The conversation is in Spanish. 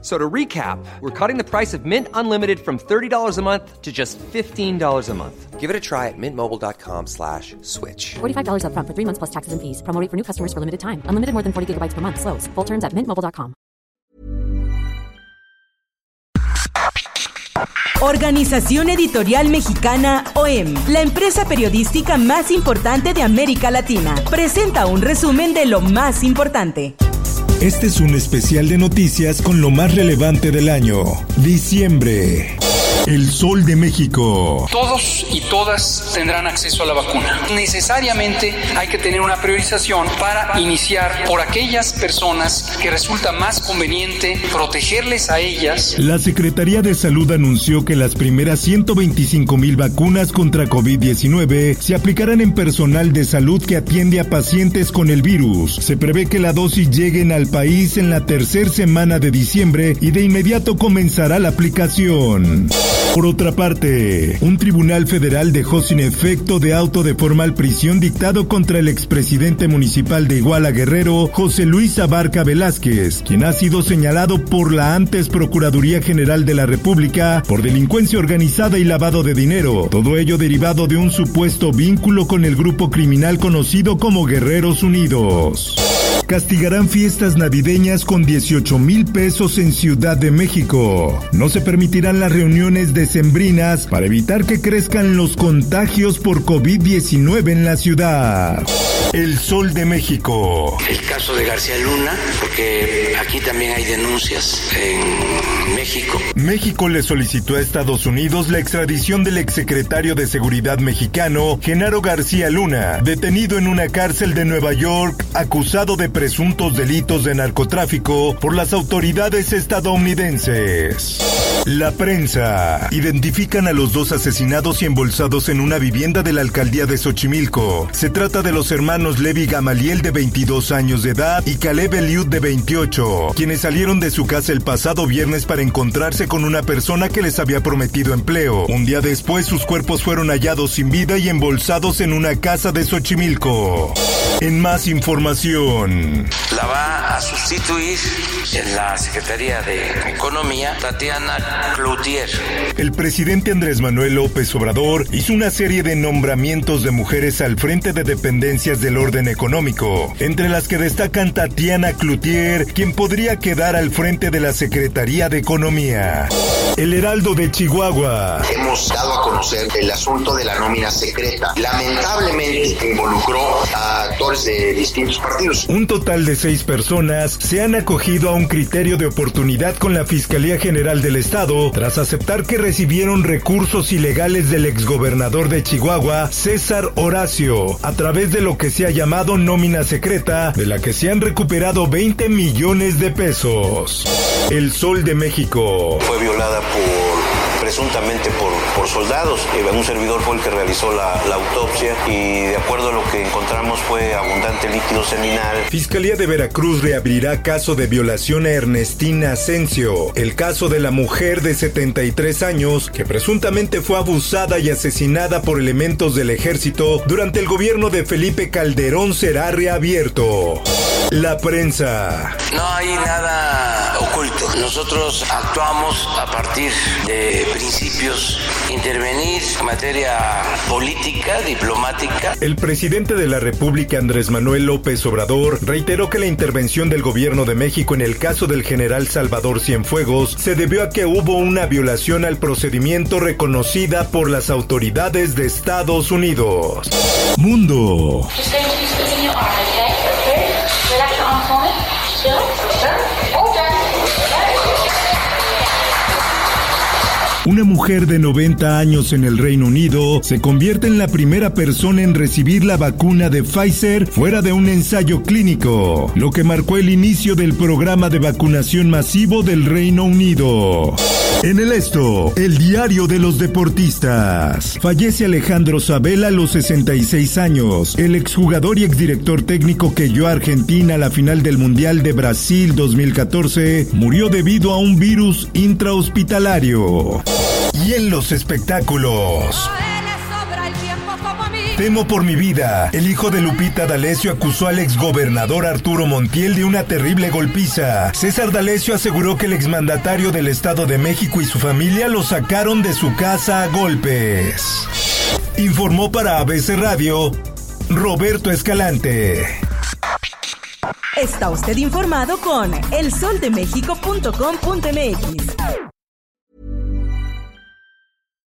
So to recap, we're cutting the price of Mint Unlimited from $30 a month to just $15 a month. Give it a try at mintmobile.com slash switch. $45 upfront for three months plus taxes and fees. Promo rate for new customers for limited time. Unlimited more than 40 gigabytes per month. Slows. Full terms at mintmobile.com. Organización Editorial Mexicana OEM, la empresa periodística más importante de América Latina, presenta un resumen de lo más importante. Este es un especial de noticias con lo más relevante del año. Diciembre. El Sol de México. Todos y todas tendrán acceso a la vacuna. Necesariamente hay que tener una priorización para iniciar por aquellas personas que resulta más conveniente protegerles a ellas. La Secretaría de Salud anunció que las primeras 125 mil vacunas contra COVID-19 se aplicarán en personal de salud que atiende a pacientes con el virus. Se prevé que la dosis lleguen al país en la tercera semana de diciembre y de inmediato comenzará la aplicación. Por otra parte, un tribunal federal dejó sin efecto de auto de formal prisión dictado contra el expresidente municipal de Iguala Guerrero, José Luis Abarca Velázquez, quien ha sido señalado por la antes Procuraduría General de la República por delincuencia organizada y lavado de dinero, todo ello derivado de un supuesto vínculo con el grupo criminal conocido como Guerreros Unidos castigarán fiestas navideñas con 18 mil pesos en Ciudad de México. No se permitirán las reuniones decembrinas para evitar que crezcan los contagios por COVID-19 en la ciudad. El Sol de México. El caso de García Luna, porque aquí también hay denuncias en México. México le solicitó a Estados Unidos la extradición del exsecretario de Seguridad mexicano, Genaro García Luna, detenido en una cárcel de Nueva York, acusado de presuntos delitos de narcotráfico por las autoridades estadounidenses. La prensa. Identifican a los dos asesinados y embolsados en una vivienda de la alcaldía de Xochimilco. Se trata de los hermanos Levi Gamaliel de 22 años de edad y Caleb Eliud de 28, quienes salieron de su casa el pasado viernes para encontrarse con una persona que les había prometido empleo. Un día después sus cuerpos fueron hallados sin vida y embolsados en una casa de Xochimilco. En más información. La va a sustituir en la Secretaría de Economía Tatiana Cloutier. El presidente Andrés Manuel López Obrador hizo una serie de nombramientos de mujeres al frente de dependencias del orden económico, entre las que destacan Tatiana Cloutier, quien podría quedar al frente de la Secretaría de Economía. El Heraldo de Chihuahua. Hemos dado a conocer el asunto de la nómina secreta. Lamentablemente involucró a actores de distintos partidos. Un total de seis personas se han acogido a un criterio de oportunidad con la Fiscalía General del Estado tras aceptar que recibieron recursos ilegales del exgobernador de Chihuahua, César Horacio, a través de lo que se ha llamado nómina secreta, de la que se han recuperado 20 millones de pesos. El Sol de México. Fue violada por presuntamente por, por soldados. Eh, un servidor fue el que realizó la, la, autopsia y de acuerdo a lo que encontramos fue abundante líquido seminal. Fiscalía de Veracruz reabrirá caso de violación a Ernestina Asensio, el caso de la mujer de 73 años que presuntamente fue abusada y asesinada por elementos del ejército durante el gobierno de Felipe Calderón será reabierto. La prensa. No hay nada Nosotros actuamos a partir de principios, intervenir en materia política, diplomática. El presidente de la República, Andrés Manuel López Obrador, reiteró que la intervención del gobierno de México en el caso del general Salvador Cienfuegos se debió a que hubo una violación al procedimiento reconocida por las autoridades de Estados Unidos. Mundo. Una mujer de 90 años en el Reino Unido se convierte en la primera persona en recibir la vacuna de Pfizer fuera de un ensayo clínico, lo que marcó el inicio del programa de vacunación masivo del Reino Unido. En el esto, el diario de los deportistas. Fallece Alejandro Sabela a los 66 años, el exjugador y exdirector técnico que dio a Argentina a la final del Mundial de Brasil 2014, murió debido a un virus intrahospitalario. Y en los espectáculos. Temo por mi vida. El hijo de Lupita D'Alessio acusó al exgobernador Arturo Montiel de una terrible golpiza. César D'Alessio aseguró que el exmandatario del Estado de México y su familia lo sacaron de su casa a golpes. Informó para ABC Radio Roberto Escalante. Está usted informado con elsoldemexico.com.mx.